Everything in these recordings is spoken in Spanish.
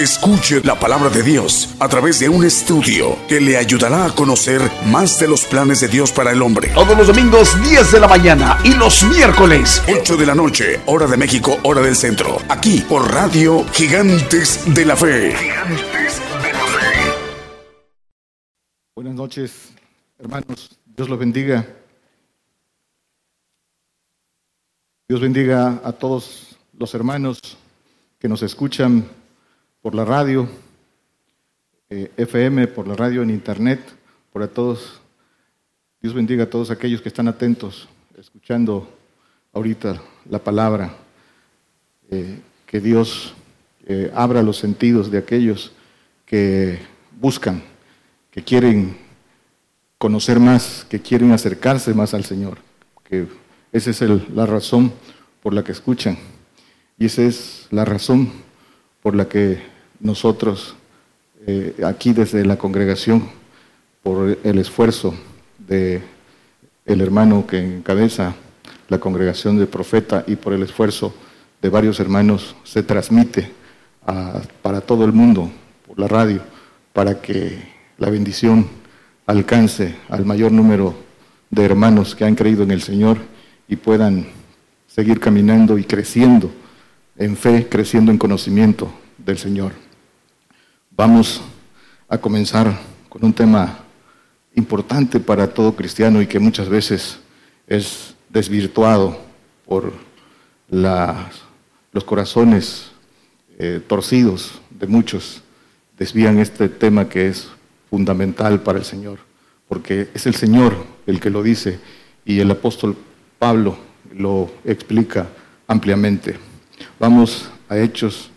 Escuche la palabra de Dios a través de un estudio que le ayudará a conocer más de los planes de Dios para el hombre. Todos los domingos 10 de la mañana y los miércoles 8 de la noche, hora de México, hora del centro. Aquí por Radio Gigantes de la Fe. Gigantes de la Fe. Buenas noches, hermanos. Dios los bendiga. Dios bendiga a todos los hermanos que nos escuchan por la radio, eh, FM, por la radio en internet, por a todos. Dios bendiga a todos aquellos que están atentos, escuchando ahorita la palabra. Eh, que Dios eh, abra los sentidos de aquellos que buscan, que quieren conocer más, que quieren acercarse más al Señor. Que esa es la razón por la que escuchan. Y esa es la razón por la que nosotros eh, aquí desde la congregación, por el esfuerzo de el hermano que encabeza la congregación de profeta y por el esfuerzo de varios hermanos se transmite para todo el mundo por la radio para que la bendición alcance al mayor número de hermanos que han creído en el Señor y puedan seguir caminando y creciendo en fe, creciendo en conocimiento del Señor. Vamos a comenzar con un tema importante para todo cristiano y que muchas veces es desvirtuado por los corazones eh, torcidos de muchos. Desvían este tema que es fundamental para el Señor, porque es el Señor el que lo dice y el apóstol Pablo lo explica ampliamente. Vamos a Hechos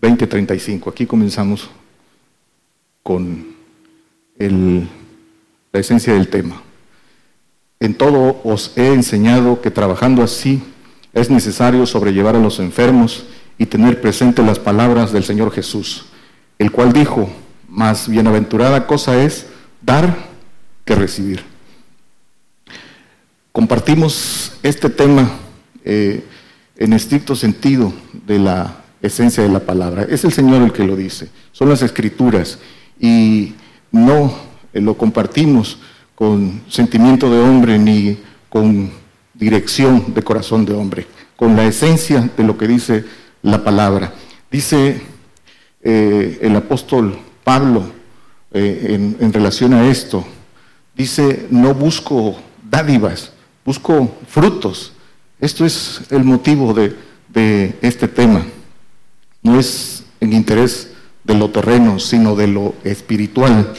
20:35. Aquí comenzamos con la esencia del tema. En todo os he enseñado que trabajando así es necesario sobrellevar a los enfermos y tener presente las palabras del Señor Jesús, el cual dijo, más bienaventurada cosa es dar que recibir. Compartimos este tema eh, en estricto sentido de la esencia de la palabra. Es el Señor el que lo dice, son las escrituras y no eh, lo compartimos con sentimiento de hombre ni con dirección de corazón de hombre, con la esencia de lo que dice la palabra. Dice eh, el apóstol Pablo eh, en, relación a esto, dice, no busco dádivas, busco frutos. Esto es el motivo de, de este tema. No es en interés de lo terreno, sino de lo espiritual.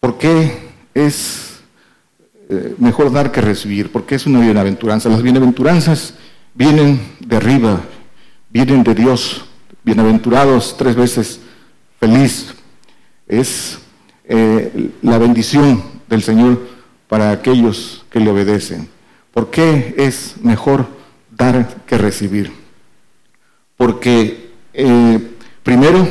¿Por qué es eh, mejor dar que recibir? Porque es una bienaventuranza. Las bienaventuranzas vienen de arriba, vienen de Dios. Bienaventurados tres veces feliz. Es eh, la bendición del Señor para aquellos que le obedecen. ¿Por qué es mejor dar que recibir? Porque eh, primero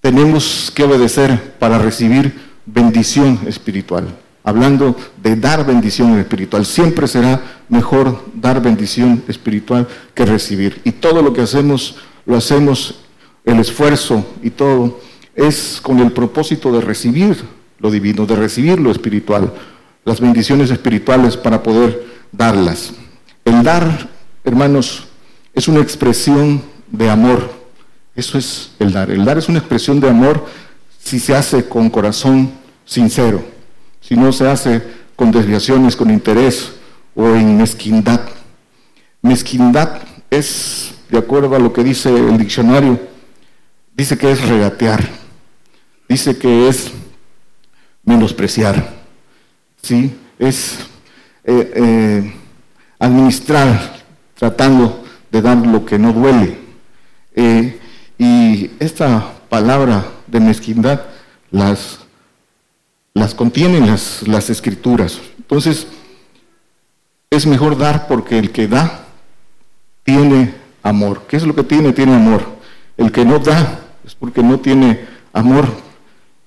tenemos que obedecer para recibir bendición espiritual. Hablando de dar bendición espiritual, siempre será mejor dar bendición espiritual que recibir. Y todo lo que hacemos, lo hacemos, el esfuerzo y todo, es con el propósito de recibir lo divino, de recibir lo espiritual, las bendiciones espirituales para poder darlas. El dar, hermanos, es una expresión de amor. Eso es el dar. El dar es una expresión de amor si se hace con corazón sincero, si no se hace con desviaciones, con interés o en mezquindad. Mezquindad es, de acuerdo a lo que dice el diccionario, dice que es regatear, dice que es menospreciar, ¿sí? es eh, eh, administrar tratando de dar lo que no duele. Eh, y esta palabra de mezquindad las las contienen las, las escrituras. Entonces, es mejor dar porque el que da tiene amor. ¿Qué es lo que tiene? Tiene amor. El que no da es porque no tiene amor,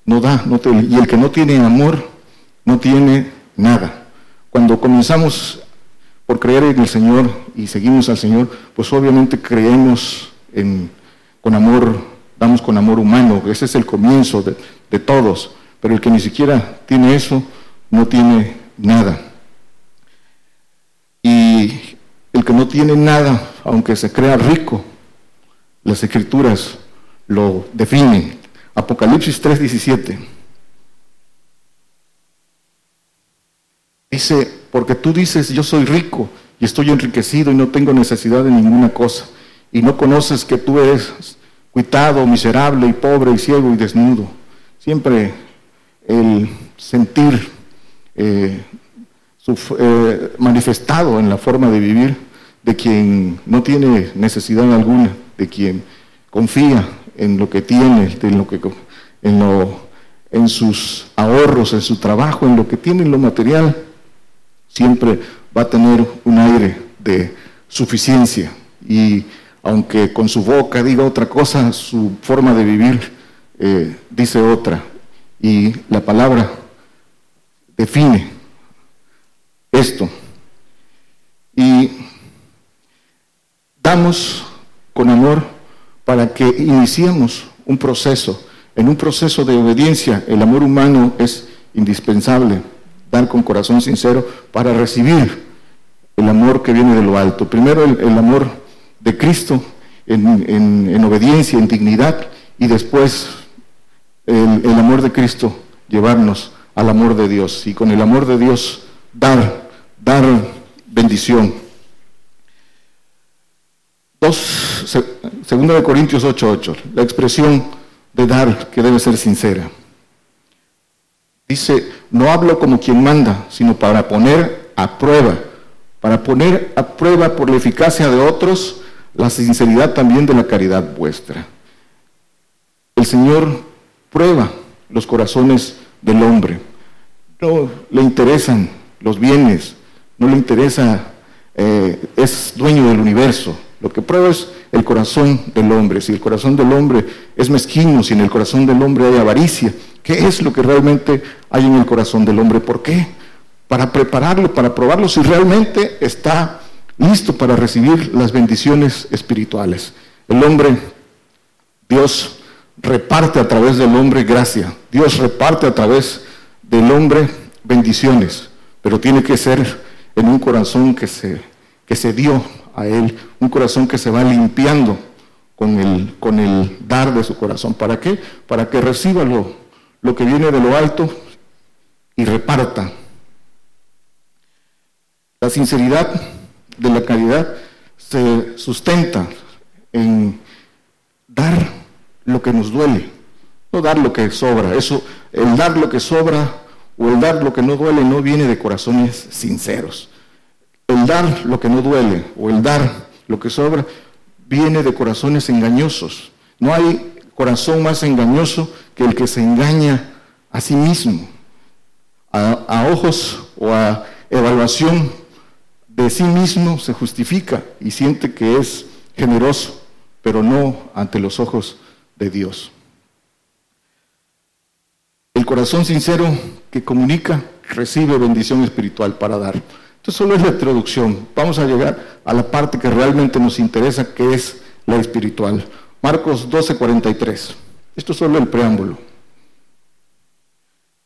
no da. No y el que no tiene amor no tiene nada. Cuando comenzamos por creer en el Señor y seguimos al Señor, pues obviamente creemos con amor, damos con amor humano. Ese es el comienzo de, de todos. Pero el que ni siquiera tiene eso, no tiene nada. Y el que no tiene nada, aunque se crea rico, las escrituras lo definen. Apocalipsis 3:17. Dice, porque tú dices, yo soy rico y estoy enriquecido y no tengo necesidad de ninguna cosa. Y no conoces que tú eres cuitado, miserable y pobre y ciego y desnudo. Siempre el sentir eh, eh, manifestado en la forma de vivir de quien no tiene necesidad alguna, de quien confía en lo que tiene, en, lo que, en, en sus ahorros, en su trabajo, en lo que tiene, en lo material, siempre va a tener un aire de suficiencia. Y aunque con su boca diga otra cosa, su forma de vivir eh, dice otra. Y la palabra define esto. Y damos con amor para que iniciemos un proceso. En un proceso de obediencia, el amor humano es indispensable, dar con corazón sincero para recibir el amor que viene de lo alto. Primero el, amor de Cristo en, obediencia, en dignidad, y después el, el amor de Cristo llevarnos al amor de Dios. Y con el amor de Dios dar, dar bendición. Dos, segunda de Corintios 8:8, la expresión de dar que debe ser sincera. Dice, no hablo como quien manda, sino para poner a prueba, para poner a prueba por la eficacia de otros la sinceridad también de la caridad vuestra. El Señor prueba los corazones del hombre. No le interesan los bienes, no le interesa, eh, es dueño del universo. Lo que prueba es el corazón del hombre. Si el corazón del hombre es mezquino, si en el corazón del hombre hay avaricia, ¿qué es lo que realmente hay en el corazón del hombre? ¿Por qué? Para prepararlo, para probarlo si realmente está listo para recibir las bendiciones espirituales. El hombre, Dios reparte a través del hombre gracia. Dios reparte a través del hombre bendiciones pero tiene que ser en un corazón que se, que se dio a Él, un corazón que se va limpiando con el, con el dar de su corazón. ¿Para qué? Para que reciba lo, lo que viene de lo alto y reparta. La sinceridad de la caridad se sustenta en dar lo que nos duele, no dar lo que sobra. Eso, el dar lo que sobra o el dar lo que no duele no viene de corazones sinceros. El dar lo que no duele o el dar lo que sobra viene de corazones engañosos. No hay corazón más engañoso que el que se engaña a sí mismo. A, ojos o a evaluación de sí mismo se justifica y siente que es generoso, pero no ante los ojos de Dios. El corazón sincero que comunica recibe bendición espiritual para dar. Esto solo es la introducción. Vamos a llegar a la parte que realmente nos interesa, que es la espiritual. Marcos 12:43. Esto es solo el preámbulo.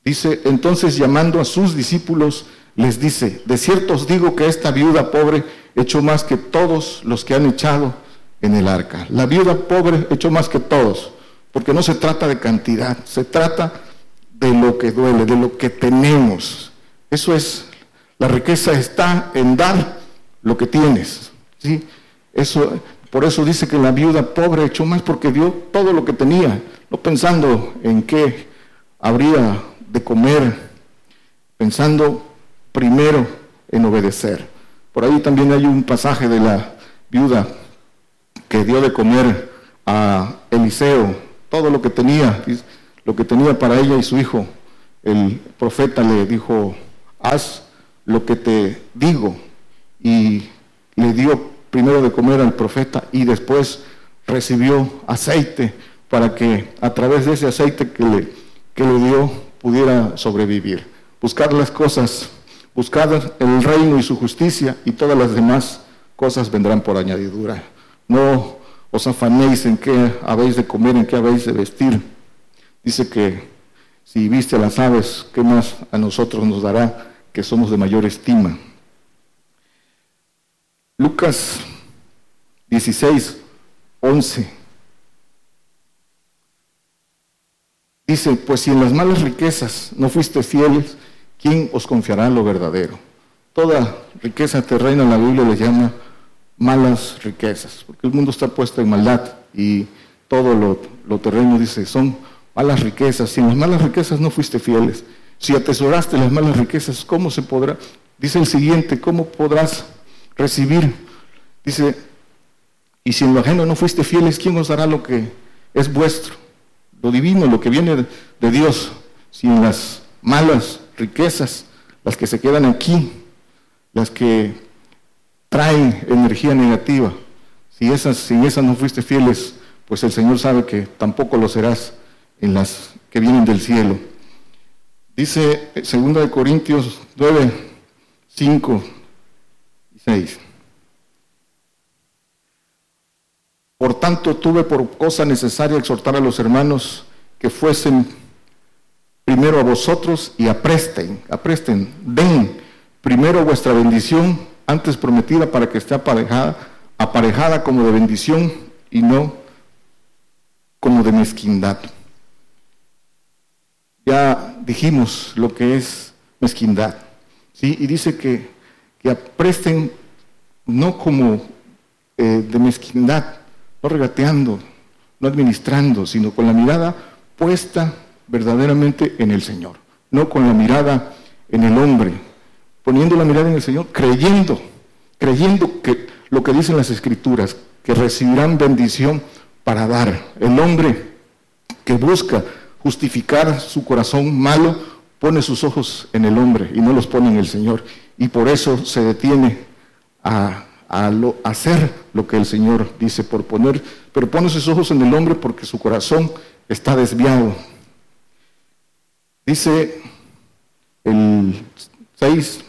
Dice, entonces llamando a sus discípulos, les dice, de cierto os digo que esta viuda pobre echó más que todos los que han echado en el arca. La viuda pobre echó más que todos, porque no se trata de cantidad, se trata de lo que duele, de lo que tenemos. Eso es, la riqueza está en dar lo que tienes. ¿sí? Eso, por eso dice que la viuda pobre echó más porque dio todo lo que tenía, no pensando en qué habría de comer, pensando primero en obedecer. Por ahí también hay un pasaje de la viuda que dio de comer a Eliseo todo lo que tenía lo que tenía para ella y su hijo el profeta le dijo, haz lo que te digo. Y le dio primero de comer al profeta y después recibió aceite para que a través de ese aceite que le, que le dio pudiera sobrevivir. Buscar las cosas, buscar el reino y su justicia y todas las demás cosas vendrán por añadidura. No os afanéis en qué habéis de comer, en qué habéis de vestir. Dice que si viste a las aves, ¿qué más a nosotros nos dará que somos de mayor estima? Lucas 16, 11. Dice, pues si en las malas riquezas no fuiste fieles, ¿quién os confiará lo verdadero? Toda riqueza terrena la Biblia le llama malas riquezas, porque el mundo está puesto en maldad y todo lo, terreno dice, son malas riquezas. Si en las malas riquezas no fuiste fieles, si atesoraste las malas riquezas, ¿cómo se podrá? Dice el siguiente, ¿cómo podrás recibir? Dice, y si en lo ajeno no fuiste fieles, ¿quién os dará lo que es vuestro? Lo divino, lo que viene de Dios. Si en las malas riquezas, las que se quedan aquí, las que traen energía negativa. Si esas, si esas no fuiste fieles, pues el Señor sabe que tampoco lo serás en las que vienen del cielo. Dice 2 de Corintios 9, 5 y 6. Por tanto, tuve por cosa necesaria exhortar a los hermanos que fuesen primero a vosotros y apresten, apresten, den primero vuestra bendición antes prometida para que esté aparejada, aparejada como de bendición y no como de mezquindad. Ya dijimos lo que es mezquindad. ¿sí? Y dice que, que apresten no como eh, de mezquindad, no regateando, no administrando, sino con la mirada puesta verdaderamente en el Señor, no con la mirada en el hombre, poniendo la mirada en el Señor, creyendo, creyendo que lo que dicen las Escrituras, que recibirán bendición para dar. El hombre que busca justificar su corazón malo, pone sus ojos en el hombre y no los pone en el Señor. Y por eso se detiene a, hacer lo que el Señor dice por poner, pero pone sus ojos en el hombre porque su corazón está desviado. Dice el 6,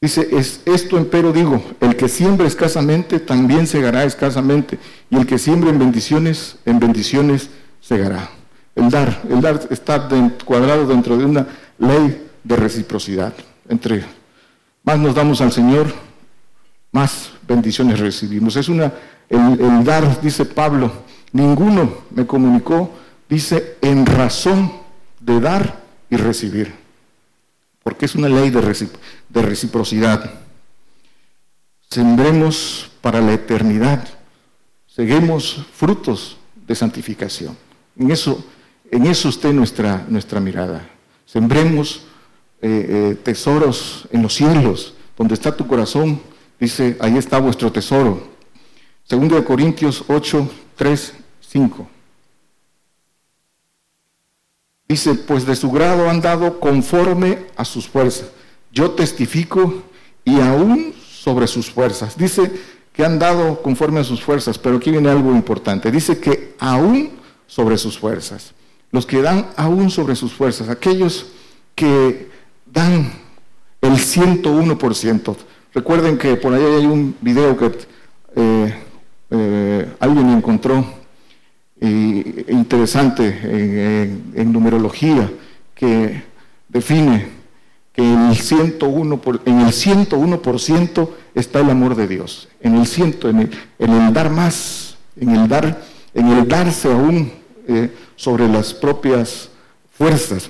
Dice, es esto empero digo, el que siembra escasamente también segará escasamente, y el que siembra en bendiciones, en bendiciones segará. El dar, el dar está cuadrado dentro de una ley de reciprocidad. Entre más nos damos al Señor, más bendiciones recibimos. Es una, el, dar, dice Pablo, ninguno me comunicó, dice, en razón de dar y recibir porque es una ley de, reciprocidad. Sembremos para la eternidad, seguimos frutos de santificación. En eso, en eso esté nuestra, nuestra mirada. Sembremos eh, eh, tesoros en los cielos, donde está tu corazón, dice, ahí está vuestro tesoro. Segundo de Corintios 8, 3, 5. Dice, pues de su grado han dado conforme a sus fuerzas. Yo testifico y aún sobre sus fuerzas. Dice que han dado conforme a sus fuerzas, pero aquí viene algo importante. Dice que aún sobre sus fuerzas. Los que dan aún sobre sus fuerzas, aquellos que dan el 101%. Recuerden que por ahí hay un video que eh, eh, alguien encontró interesante en, numerología que define que en el 101%, por, en el 101% está el amor de Dios, en el, ciento, en el, dar más, en el, dar, en el darse aún eh, sobre las propias fuerzas.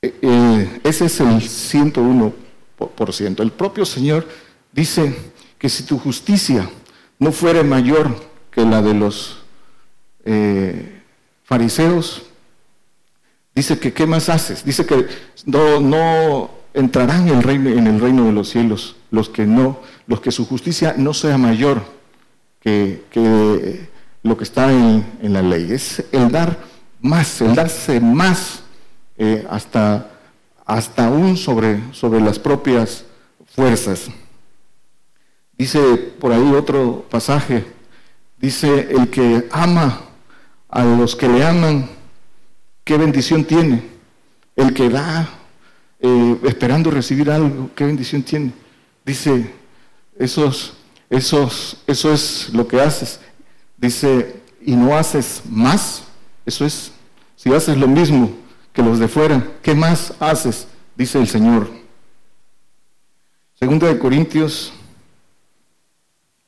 Eh, eh, ese es el 101%. El propio Señor dice que si tu justicia no fuere mayor que la de los fariseos. Dice que ¿qué más haces? Dice que no, no entrarán en el, reino, en el reino de los cielos los que no, los que su justicia no sea mayor que, lo que está en, en, la ley. Es el dar más, el darse más eh, hasta, hasta aún sobre, sobre las propias fuerzas. Dice por ahí otro pasaje, dice, el que ama a los que le aman, qué bendición tiene. El que da eh, esperando recibir algo, qué bendición tiene. Dice, esos, esos, eso es lo que haces. Dice, y no haces más, eso es, si haces lo mismo que los de fuera, ¿qué más haces? Dice el Señor. Segunda de Corintios,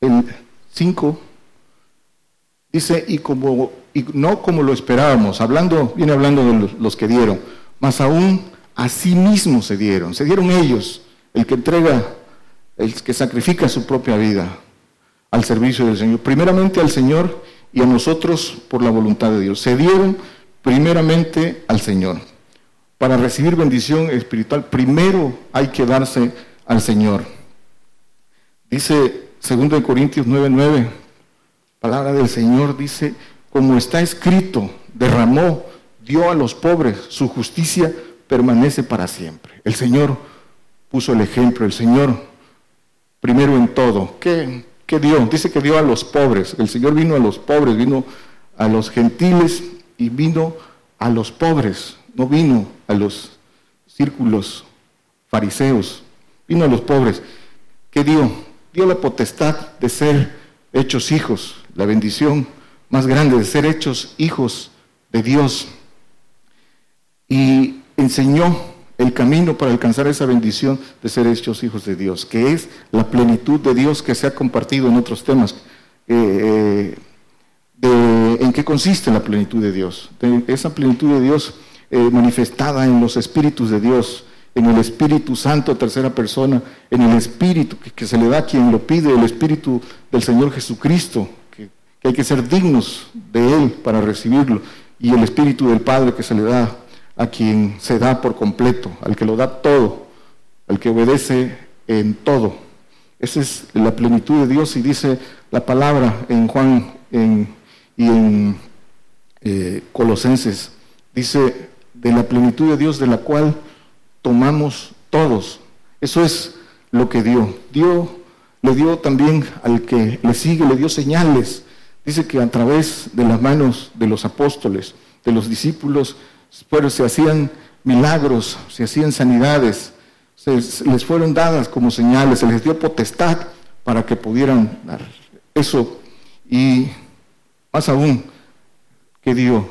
el 5, dice, y como y no como lo esperábamos, hablando, viene hablando de los, que dieron, más aún a sí mismos se dieron, se dieron ellos, el que entrega, el que sacrifica su propia vida al servicio del Señor, primeramente al Señor y a nosotros por la voluntad de Dios. Se dieron primeramente al Señor. Para recibir bendición espiritual, primero hay que darse al Señor. Dice 2 Corintios 9:9, palabra del Señor dice, como está escrito, derramó, dio a los pobres, su justicia permanece para siempre. El Señor puso el ejemplo, el Señor primero en todo. ¿Qué, ¿Qué, dio? Dice que dio a los pobres. El Señor vino a los pobres, vino a los gentiles y vino a los pobres. No vino a los círculos fariseos, vino a los pobres. ¿Qué dio? Dio la potestad de ser hechos hijos, la bendición más grande de ser hechos hijos de Dios. Y enseñó el camino para alcanzar esa bendición de ser hechos hijos de Dios, que es la plenitud de Dios que se ha compartido en otros temas. Eh, eh, ¿En qué consiste la plenitud de Dios? esa plenitud de Dios eh, manifestada en los espíritus de Dios, en el Espíritu Santo, tercera persona, en el Espíritu que, que se le da a quien lo pide, el Espíritu del Señor Jesucristo, hay que ser dignos de Él para recibirlo, y el Espíritu del Padre que se le da a quien se da por completo, al que lo da todo, al que obedece en todo. Esa es la plenitud de Dios y dice la palabra en Juan y en eh, Colosenses, dice de la plenitud de Dios de la cual tomamos todos. Eso es lo que dio. Dios le dio también al que le sigue, le dio señales Dice que a través de las manos de los apóstoles, de los discípulos, pues, se hacían milagros, se hacían sanidades, se, les fueron dadas como señales, se les dio potestad para que pudieran dar eso. Y más aún, que dio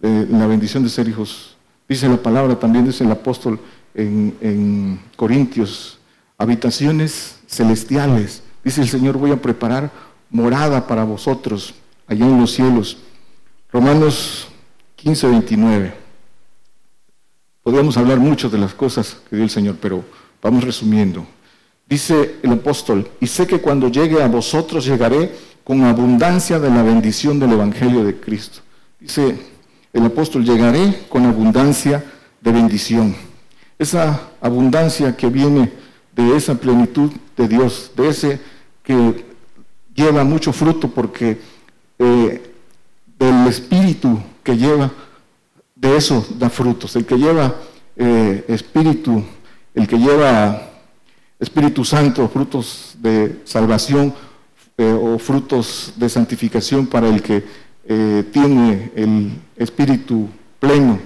la bendición de ser hijos. Dice la palabra, también dice el apóstol en, en Corintios, habitaciones celestiales. Dice el Señor, voy a preparar morada para vosotros allá en los cielos. Romanos 15, 29. Podríamos hablar mucho de las cosas que dio el Señor, pero vamos resumiendo. Dice el apóstol, y sé que cuando llegue a vosotros llegaré con abundancia de la bendición del Evangelio de Cristo. Dice el apóstol, llegaré con abundancia de bendición. Esa abundancia que viene de esa plenitud de Dios, de ese que lleva mucho fruto porque eh, del espíritu que lleva, de eso da frutos. El que lleva eh, espíritu, el que lleva Espíritu Santo, frutos de salvación eh, o frutos de santificación para el que tiene el espíritu pleno.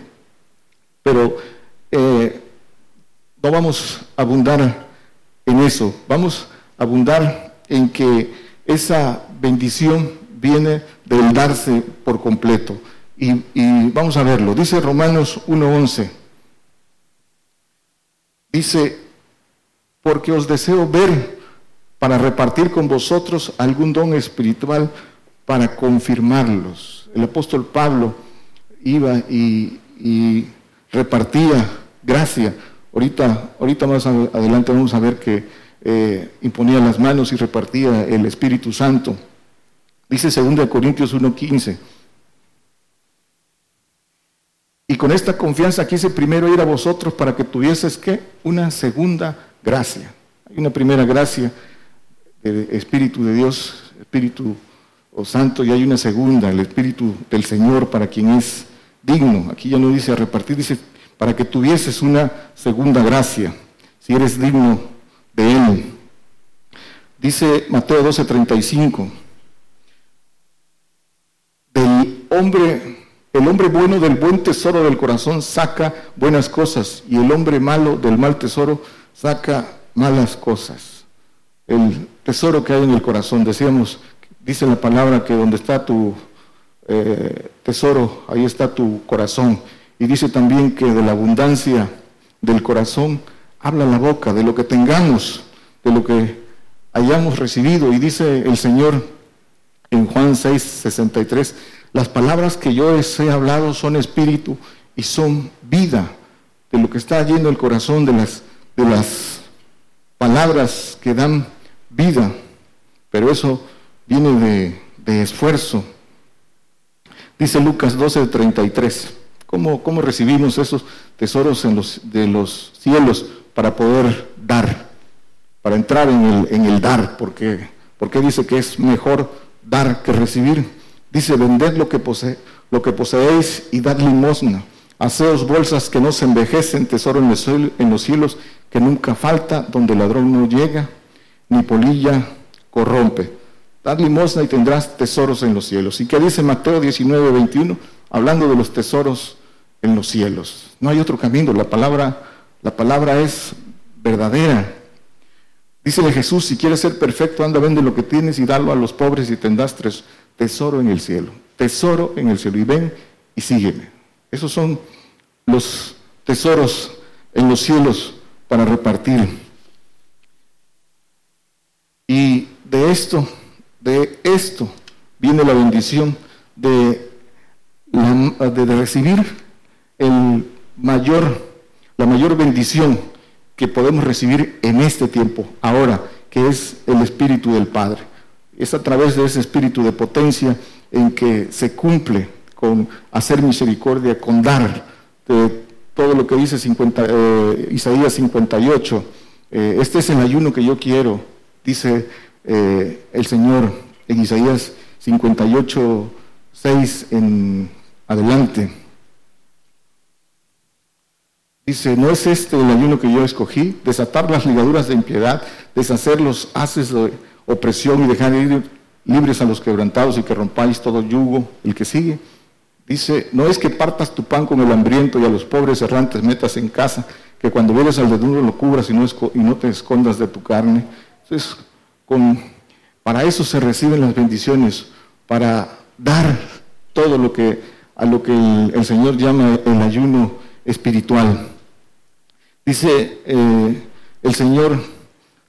Pero no vamos a abundar en eso, vamos a abundar en que esa bendición viene del darse por completo. Y, vamos a verlo. Dice Romanos 1.11. Dice, porque os deseo ver para repartir con vosotros algún don espiritual para confirmarlos. El apóstol Pablo iba y, repartía gracia. Ahorita, ahorita más adelante vamos a ver que eh, imponía las manos y repartía el Espíritu Santo. Dice 2 Corintios 1.15. Y con esta confianza quise primero ir a vosotros para que tuvieses que una segunda gracia. Hay una primera gracia del Espíritu de Dios, Espíritu Santo, y hay una segunda, el Espíritu del Señor, para quien es digno. Aquí ya no dice a repartir, dice para que tuvieses una segunda gracia, si eres digno de Él. Dice Mateo 12:35, del hombre, el hombre bueno del buen tesoro del corazón saca buenas cosas y el hombre malo del mal tesoro saca malas cosas. El tesoro que hay en el corazón, decíamos, dice la palabra que donde está tu eh, tesoro, ahí está tu corazón. Y dice también que de la abundancia del corazón habla la boca, de lo que tengamos, de lo que hayamos recibido. Y dice el Señor en Juan 6, 63, las palabras que yo les he hablado son espíritu y son vida, de lo que está yendo el corazón, de las, de las palabras que dan vida. Pero eso viene de, de esfuerzo, Dice Lucas 12, 33. ¿Cómo, ¿Cómo, recibimos esos tesoros en los, de los cielos para poder dar? Para entrar en el, en el dar. Porque, porque dice que es mejor dar que recibir. Dice, vended lo que, poseéis y dad limosna. Haceos bolsas que no se envejecen, tesoro en los, cielos que nunca falta, donde el ladrón no llega, ni polilla corrompe. Dad limosna y tendrás tesoros en los cielos. ¿Y qué dice Mateo 19, 21? Hablando de los tesoros en los cielos. No hay otro camino. La palabra, la palabra es verdadera. Dícele Jesús, si quieres ser perfecto, anda, vende lo que tienes y dalo a los pobres y tendrás tesoro en el cielo. Tesoro en el cielo. Y ven y sígueme. Esos son los tesoros en los cielos para repartir. Y de esto de esto viene la bendición de, de, recibir el mayor, la mayor bendición que podemos recibir en este tiempo, ahora, que es el Espíritu del Padre. Es a través de ese Espíritu de potencia en que se cumple con hacer misericordia, con dar, de todo lo que dice 50, eh, Isaías 58. Eh, este es el ayuno que yo quiero, dice eh, el Señor en Isaías 58, 6 en adelante. Dice, ¿no es este el ayuno que yo escogí? Desatar las ligaduras de impiedad, deshacer los haces de opresión y dejar ir libres a los quebrantados y que rompáis todo yugo, el que sigue. Dice, no es que partas tu pan con el hambriento y a los pobres errantes metas en casa, que cuando vienes al desnudo lo cubras y no, y no te escondas de tu carne. Entonces, para eso se reciben las bendiciones, para dar todo lo que a lo que el, Señor llama el ayuno espiritual. Dice eh, el Señor,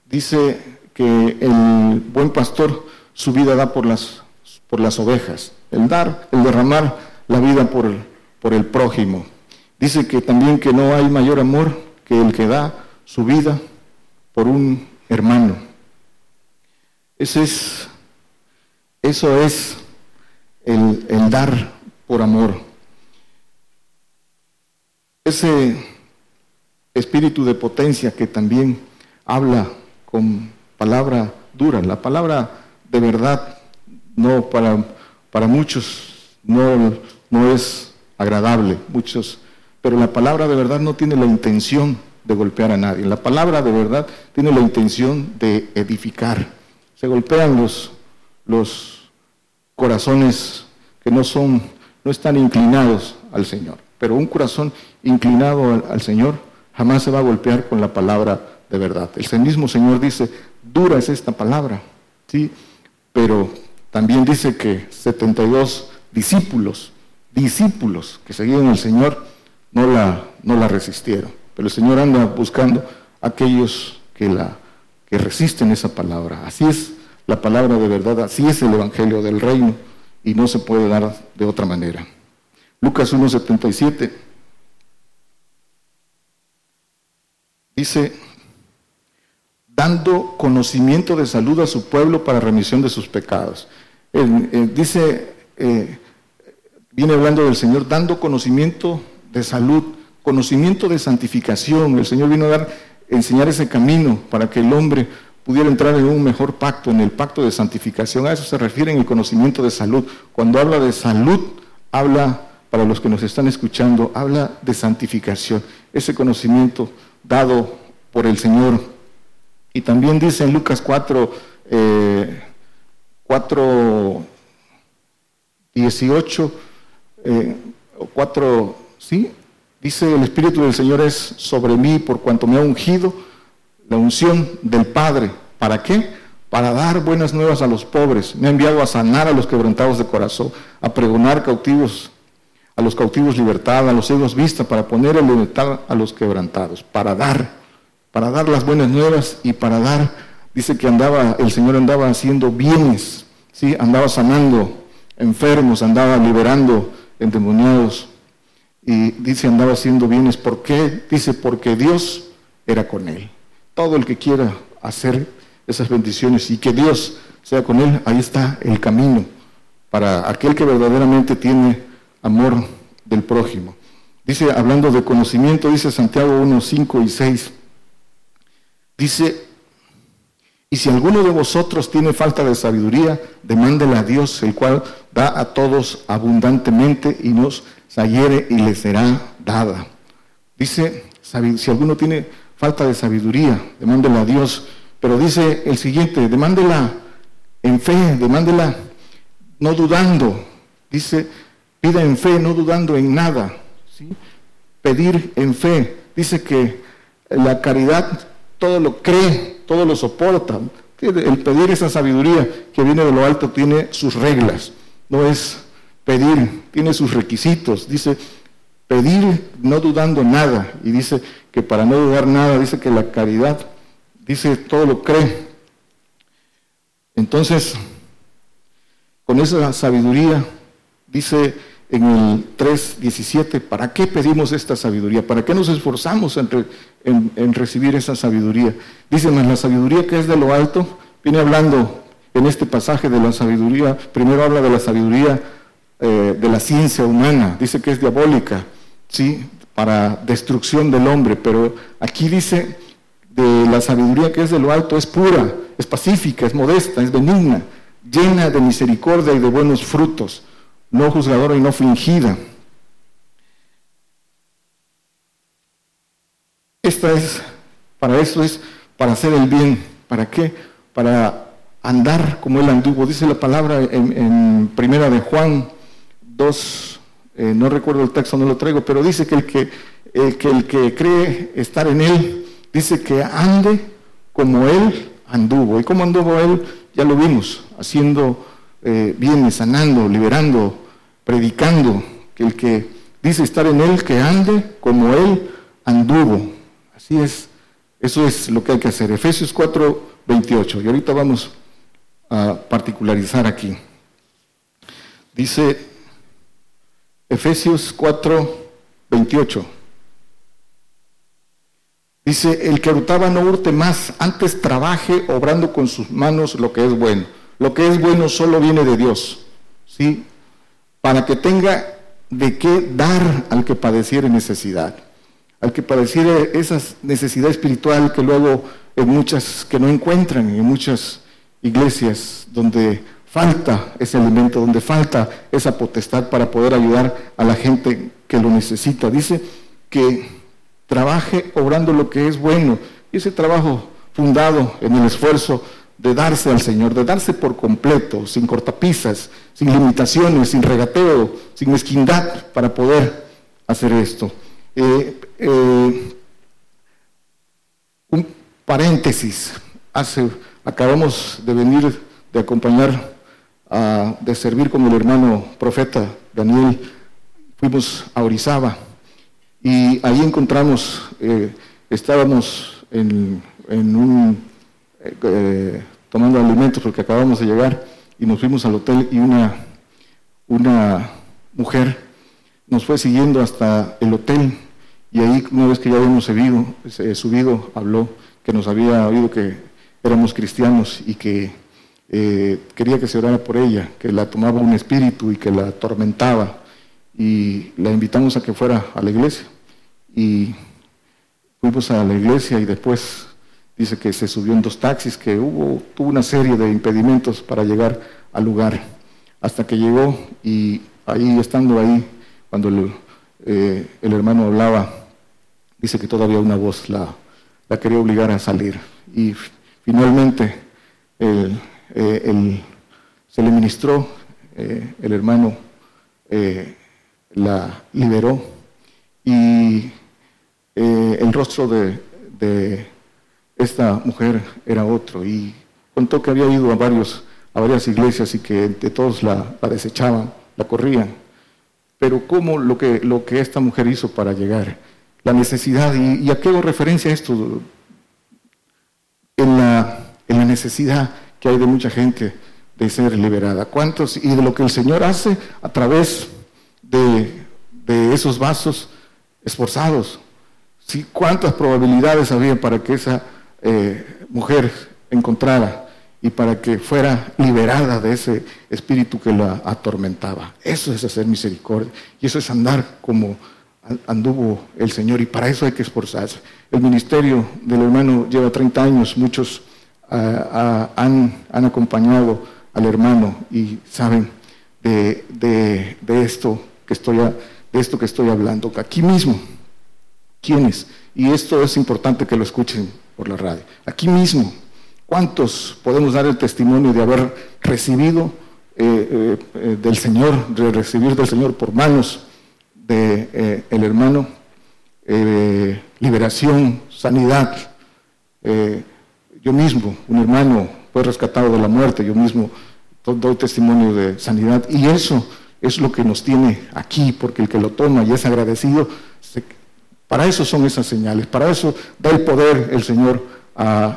dice que el buen pastor su vida da por las, por las ovejas, el dar, el derramar la vida por por el prójimo. Dice que también que no hay mayor amor que el que da su vida por un hermano. Ese es, eso es el, dar por amor. Ese espíritu de potencia que también habla con palabra dura, la palabra de verdad no para, para muchos no, no es agradable, muchos, pero la palabra de verdad no tiene la intención de golpear a nadie. La palabra de verdad tiene la intención de edificar se golpean los, los corazones que no son, no están inclinados al Señor. Pero un corazón inclinado al, Señor jamás se va a golpear con la palabra de verdad. El mismo Señor dice, dura es esta palabra, ¿sí? Pero también dice que 72 discípulos, discípulos que seguían al Señor, no la, no la resistieron. Pero el Señor anda buscando a aquellos que la que resisten esa palabra. Así es la palabra de verdad, así es el Evangelio del Reino y no se puede dar de otra manera. Lucas 1.77 dice, dando conocimiento de salud a su pueblo para remisión de sus pecados. dice, eh, viene hablando del Señor, dando conocimiento de salud, conocimiento de santificación. El Señor vino a dar enseñar ese camino para que el hombre pudiera entrar en un mejor pacto, en el pacto de santificación. A eso se refiere en el conocimiento de salud. Cuando habla de salud, habla para los que nos están escuchando, habla de santificación, ese conocimiento dado por el Señor. Y también dice en Lucas 4, 4, 18, 4, ¿sí? Dice, el Espíritu del Señor es sobre mí por cuanto me ha ungido la unción del Padre. ¿Para qué? Para dar buenas nuevas a los pobres. Me ha enviado a sanar a los quebrantados de corazón, a pregonar cautivos, a los cautivos libertad, a los ciegos vista, para poner el libertad a los quebrantados, para dar, para dar las buenas nuevas y para dar, dice que andaba, el Señor andaba haciendo bienes, ¿sí? andaba sanando enfermos, andaba liberando endemoniados y dice andaba haciendo bienes. ¿Por qué? Dice porque Dios era con él. Todo el que quiera hacer esas bendiciones y que Dios sea con él, ahí está el camino para aquel que verdaderamente tiene amor del prójimo. Dice, hablando de conocimiento, dice Santiago 1, 5 y 6, dice, y si alguno de vosotros tiene falta de sabiduría, demándele a Dios, el cual da a todos abundantemente y nos sayere y le será dada. Dice, si alguno tiene falta de sabiduría, demándela a Dios. Pero dice el siguiente, demándela en fe, demándela no dudando. Dice, pida en fe, no dudando en nada. ¿sí? Pedir en fe. Dice que la caridad todo lo cree, todo lo soporta. El pedir esa sabiduría que viene de lo alto tiene sus reglas. No es pedir, tiene sus requisitos. Dice, pedir no dudando nada. Y dice que para no dudar nada, dice que la caridad, dice, todo lo cree. Entonces, con esa sabiduría, dice en el 3.17, ¿para qué pedimos esta sabiduría? ¿Para qué nos esforzamos en, en recibir esa sabiduría? Dice, la sabiduría que es de lo alto, viene hablando en este pasaje de la sabiduría, primero habla de la sabiduría eh, de la ciencia humana, dice que es diabólica, ¿sí? Para destrucción del hombre, pero aquí dice de la sabiduría que es de lo alto, es pura, es pacífica, es modesta, es benigna, llena de misericordia y de buenos frutos, no juzgadora y no fingida. Esta es, para eso es, para hacer el bien. ¿Para qué? Para andar como él anduvo. Dice la palabra en, primera de Juan dos, eh, no recuerdo el texto, no lo traigo, pero dice que el que, que el que cree estar en él, dice que ande como él anduvo. ¿Y cómo anduvo él? Ya lo vimos, haciendo eh, bienes, sanando, liberando, predicando, que el que dice estar en él, que ande como él anduvo. Así es, eso es lo que hay que hacer. Efesios 4, 28. Y ahorita vamos a particularizar aquí. Dice Efesios 4, 28. Dice, el que hurtaba no hurte más, antes trabaje obrando con sus manos lo que es bueno. Lo que es bueno solo viene de Dios, ¿sí? Para que tenga de qué dar al que padeciere necesidad, al que padeciere esa necesidad espiritual que luego en muchas, que no encuentran en muchas iglesias donde falta ese alimento, donde falta esa potestad para poder ayudar a la gente que lo necesita. Dice que trabaje obrando lo que es bueno. ese trabajo fundado en el esfuerzo de darse al Señor, de darse por completo, sin cortapisas, sin limitaciones, sin regateo, sin mezquindad para poder hacer esto. Eh, eh, un paréntesis, hace, acabamos de venir de acompañar de servir como el hermano profeta Daniel, fuimos a Orizaba y ahí encontramos, eh, estábamos en, un, eh, eh, tomando alimentos porque acabamos de llegar y nos fuimos al hotel y una, una mujer nos fue siguiendo hasta el hotel y ahí una vez que ya habíamos subido, subido habló que nos había oído que éramos cristianos y que eh, quería que se orara por ella, que la tomaba un espíritu y que la atormentaba. Y la invitamos a que fuera a la iglesia. Y fuimos a la iglesia y después dice que se subió en dos taxis, que hubo, tuvo una serie de impedimentos para llegar al lugar. Hasta que llegó y ahí, estando ahí, cuando el, eh, hermano hablaba, dice que todavía una voz la, quería obligar a salir. Y finalmente se le ministró, el hermano la liberó y el rostro de esta mujer era otro y contó que había ido a, varios, a varias iglesias y que de todos la, desechaban, la corrían. Pero ¿cómo lo que, lo que esta mujer hizo para llegar? La necesidad, ¿y, a qué hago referencia a esto? En la, en la necesidad que hay de mucha gente de ser liberada. ¿Cuántos? Y de lo que el Señor hace a través de, de esos vasos esforzados. ¿Sí? ¿Cuántas probabilidades había para que esa eh, mujer encontrara y para que fuera liberada de ese espíritu que la atormentaba. Eso es hacer misericordia y eso es andar como anduvo el Señor y para eso hay que esforzarse. El ministerio del hermano lleva 30 años, muchos ah, ah, han, han, acompañado al hermano y saben de, de, esto que estoy, de esto que estoy hablando. Aquí mismo, ¿quiénes? Y esto es importante que lo escuchen por la radio. Aquí mismo, ¿cuántos podemos dar el testimonio de haber recibido eh, eh, eh, del Señor, de recibir del Señor por manos del de, el hermano liberación, sanidad? yo mismo, un hermano fue rescatado de la muerte, yo mismo doy testimonio de sanidad y eso es lo que nos tiene aquí, porque el que lo toma y es agradecido se, para eso son esas señales, para eso da el poder el Señor a,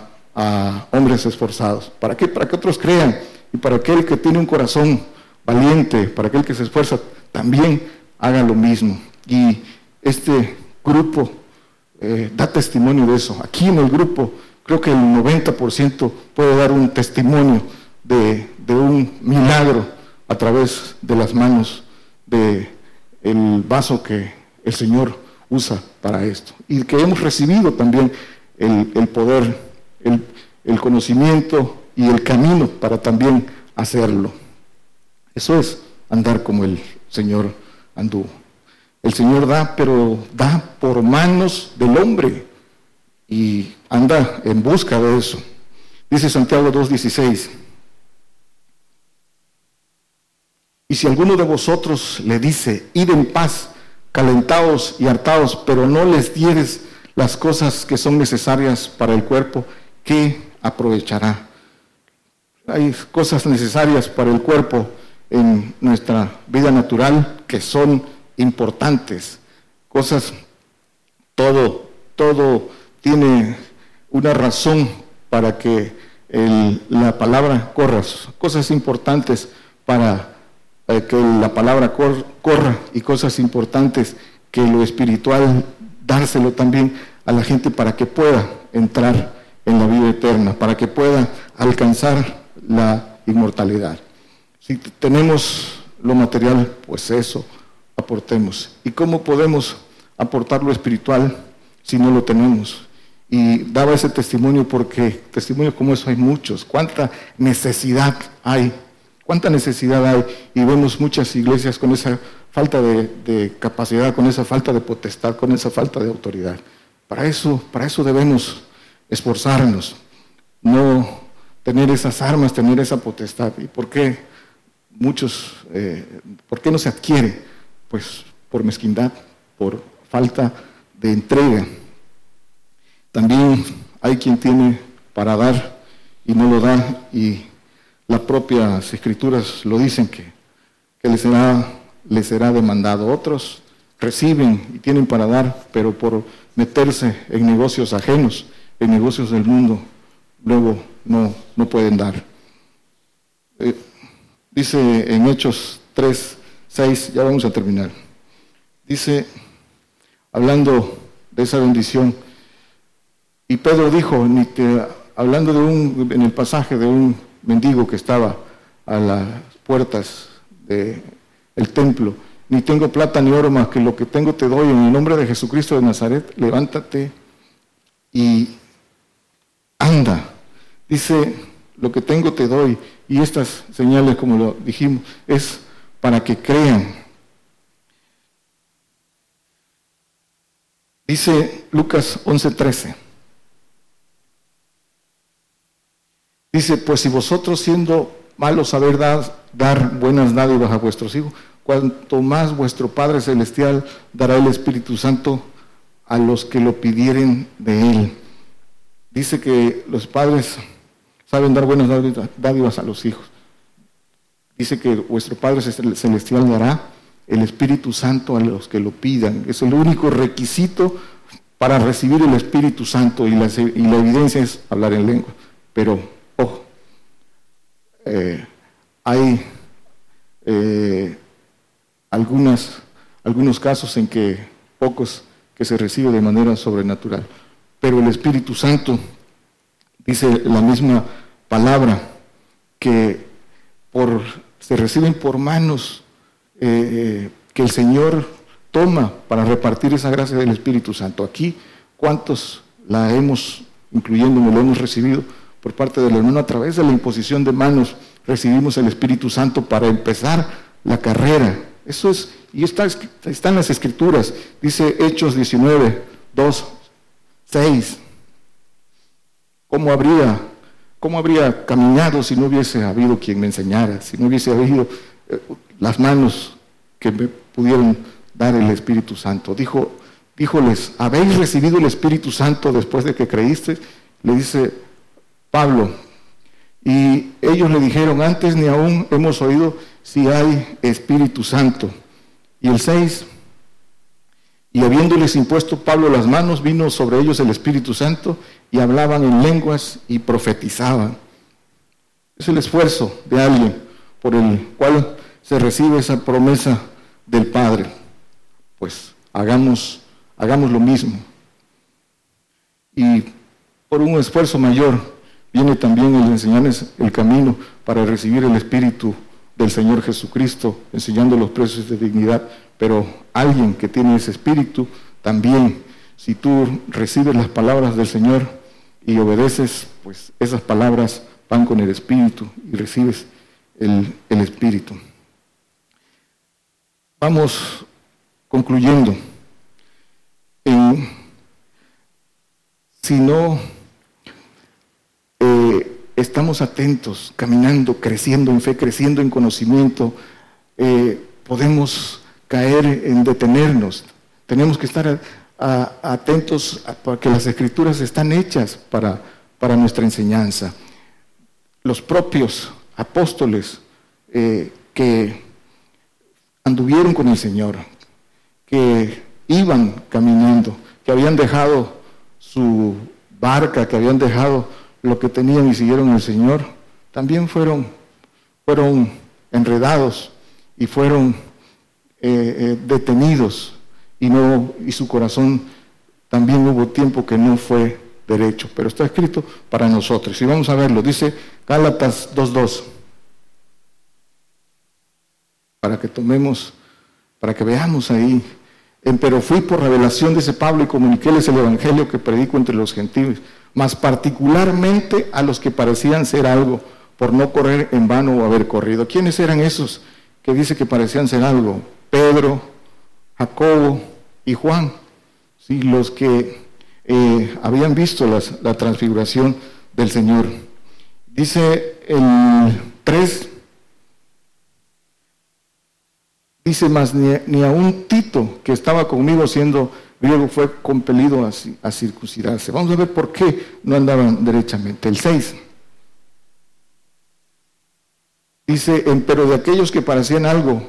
hombres esforzados. ¿Para qué? Para que otros crean y para aquel que tiene un corazón valiente, para aquel que se esfuerza, también haga lo mismo. Y este grupo eh, da testimonio de eso. Aquí en el grupo creo que el 90% puede dar un testimonio de, un milagro a través de las manos del el vaso que el Señor usa para esto. Y que hemos recibido también el, poder, el, el, conocimiento y el camino para también hacerlo. Eso es andar como el Señor anduvo. El Señor da, pero da por manos del hombre y anda en busca de eso. Dice Santiago 2.16. Y si alguno de vosotros le dice, id en paz, calentados y hartados, pero no les dieres las cosas que son necesarias para el cuerpo, ¿qué aprovechará? Hay cosas necesarias para el cuerpo en nuestra vida natural que son importantes, cosas, todo, todo tiene una razón para que la palabra corra, cosas importantes para que la palabra corra y cosas importantes, que lo espiritual dárselo también a la gente para que pueda entrar en la vida eterna, para que pueda alcanzar la inmortalidad. Si tenemos lo material, pues eso, aportemos. ¿Y cómo podemos aportar lo espiritual si no lo tenemos? Y daba ese testimonio porque testimonios como eso hay muchos. ¿Cuánta necesidad hay ¿Cuánta necesidad hay? Y vemos muchas iglesias con esa falta de, capacidad, con esa falta de potestad, con esa falta de autoridad. Para eso, para eso debemos esforzarnos, no tener esas armas, tener esa potestad. ¿Y por qué muchos, eh, por qué no se adquiere? Pues por mezquindad, por falta de entrega. También hay quien tiene para dar y no lo da y las propias escrituras lo dicen que, que les, será, les será demandado. Otros reciben y tienen para dar, pero por meterse en negocios ajenos, en negocios del mundo, luego no, no pueden dar. Eh, dice en Hechos 3, 6, ya vamos a terminar. Dice, hablando de esa bendición, y Pedro dijo, hablando de un, en el pasaje de un mendigo que estaba a las puertas del templo. Ni tengo plata ni oro más que lo que tengo te doy en el nombre de Jesucristo de Nazaret. Levántate y anda. Dice, lo que tengo te doy. Y estas señales, como lo dijimos, es para que crean. Dice Lucas 11:13. Dice, pues si vosotros siendo malos saber dar, dar buenas dádivas a vuestros hijos, cuanto más vuestro Padre Celestial dará el Espíritu Santo a los que lo pidieren de Él. Dice que los padres saben dar buenas dádivas a los hijos. Dice que vuestro Padre Celestial dará el Espíritu Santo a los que lo pidan. Es el único requisito para recibir el Espíritu Santo y la, evidencia es hablar en lengua. Pero, eh, hay eh, algunas, algunos casos en que pocos que se recibe de manera sobrenatural. Pero el Espíritu Santo dice la misma palabra que por, se reciben por manos eh, que el Señor toma para repartir esa gracia del Espíritu Santo. Aquí, ¿cuántos la hemos, incluyéndome, lo hemos recibido por parte del hermano a través de la imposición de manos? Recibimos el Espíritu Santo para empezar la carrera. Eso es, y está, en las Escrituras. Dice Hechos 19, 2, 6. ¿Cómo habría, ¿Cómo habría caminado si no hubiese habido quien me enseñara? Si no hubiese habido eh, las manos que me pudieron dar el Espíritu Santo. Dijo, díjoles, ¿habéis recibido el Espíritu Santo después de que creíste? Le dice Pablo. Y ellos le dijeron, antes ni aún hemos oído si hay Espíritu Santo. Y el 6, y habiéndoles impuesto Pablo las manos, vino sobre ellos el Espíritu Santo y hablaban en lenguas y profetizaban. Es el esfuerzo de alguien por el cual se recibe esa promesa del Padre pues hagamos, hagamos lo mismo. Y por un esfuerzo mayor viene también el enseñarles el camino para recibir el Espíritu del Señor Jesucristo, enseñando los precios de dignidad. Pero alguien que tiene ese Espíritu, también, si tú recibes las palabras del Señor y obedeces, pues esas palabras van con el Espíritu y recibes el, el Espíritu. Vamos Concluyendo, si no eh, estamos atentos, caminando, creciendo en fe, creciendo en conocimiento, eh, podemos caer en detenernos. Tenemos que estar atentos porque las escrituras están hechas para, para nuestra enseñanza. Los propios apóstoles eh, que anduvieron con el Señor, que iban caminando, que habían dejado su barca, que habían dejado lo que tenían y siguieron al Señor, también fueron, fueron enredados y fueron eh, eh, detenidos y, no, y su corazón también hubo tiempo que no fue derecho, pero está escrito para nosotros. Y vamos a verlo, dice Gálatas 2.2, para que tomemos, para que veamos ahí. Pero fui por revelación, dice Pablo, y comuniquéles el evangelio que predico entre los gentiles, más particularmente a los que parecían ser algo, por no correr en vano o haber corrido. ¿Quiénes eran esos que dice que parecían ser algo? Pedro, Jacobo y Juan, ¿sí? los que eh, habían visto la transfiguración del Señor. Dice el 3, Dice más, ni, a un Tito que estaba conmigo siendo griego fue compelido a, a, circuncidarse. Vamos a ver por qué no andaban derechamente. El 6. Dice, pero de aquellos que parecían algo,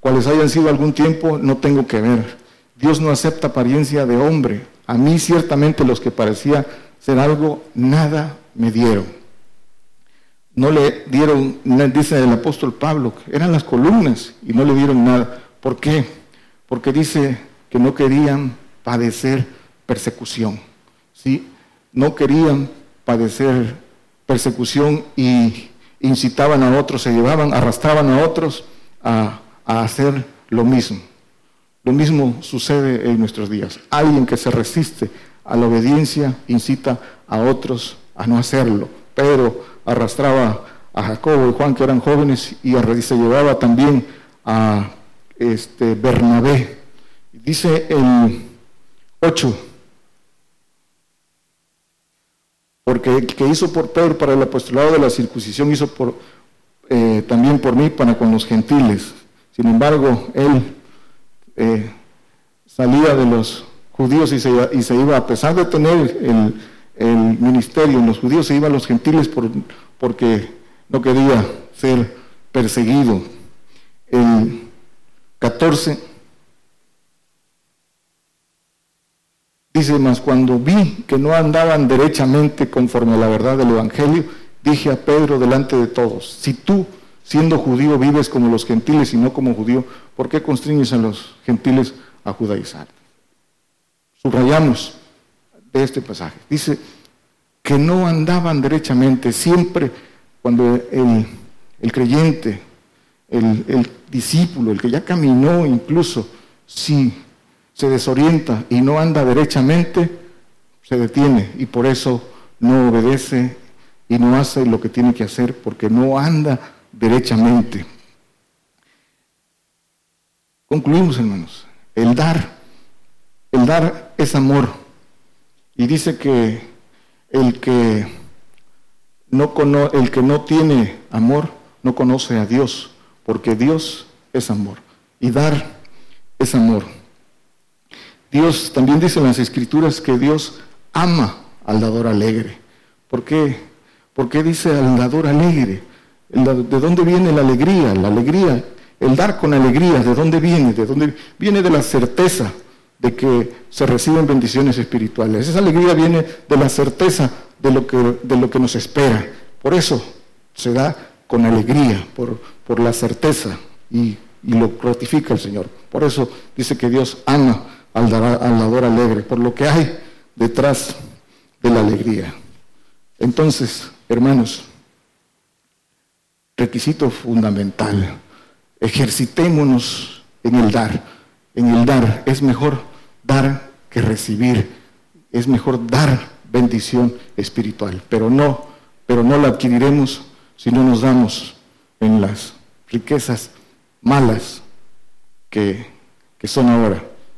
cuales hayan sido algún tiempo, no tengo que ver. Dios no acepta apariencia de hombre. A mí ciertamente los que parecían ser algo, nada me dieron no le dieron, dice el apóstol Pablo, eran las columnas y no le dieron nada. ¿Por qué? Porque dice que no querían padecer persecución. ¿sí? No querían padecer persecución y incitaban a otros, se llevaban, arrastraban a otros a, a hacer lo mismo. Lo mismo sucede en nuestros días. Alguien que se resiste a la obediencia incita a otros a no hacerlo. Pero arrastraba a Jacobo y Juan, que eran jóvenes, y se llevaba también a este, Bernabé. Dice el 8. Porque el que hizo por Pedro para el apostolado de la circuncisión hizo eh, también por mí para con los gentiles. Sin embargo, él eh, salía de los judíos y se, y se, iba, a pesar de tener el, el, ministerio en los judíos, se iba a los gentiles por, porque no quería ser perseguido. El 14 Dice, más cuando vi que no andaban derechamente conforme a la verdad del Evangelio, dije a Pedro delante de todos, si tú, siendo judío, vives como los gentiles y no como judío, ¿por qué constriñes a los gentiles a judaizar? Subrayamos de este pasaje. Dice que no andaban derechamente, siempre cuando el, creyente, el, el discípulo, el que ya caminó incluso, si se desorienta y no anda derechamente, se detiene y por eso no obedece y no hace lo que tiene que hacer porque no anda derechamente. Concluimos, hermanos. El dar, el dar es amor. Y dice que el que no, el que no tiene amor no conoce a Dios, porque Dios es amor. Y dar es amor. Dios también dice en las escrituras que Dios ama al dador alegre. ¿Por qué? ¿Por qué dice al dador alegre? ¿De dónde viene la alegría? La alegría, el dar con alegría, ¿de dónde viene? ¿De dónde viene de la certeza de que se reciben bendiciones espirituales? Esa alegría viene de la certeza de lo que, de lo que nos espera. Por eso se da con alegría, por, por la certeza y, y lo ratifica el Señor. Por eso dice que Dios ama al, dador alegre, por lo que hay detrás de la alegría. Entonces, hermanos, requisito fundamental, ejercitémonos en el dar. En el dar es mejor dar que recibir, es mejor dar bendición espiritual, pero no, pero no la adquiriremos si no nos damos en las riquezas malas que, que son ahora.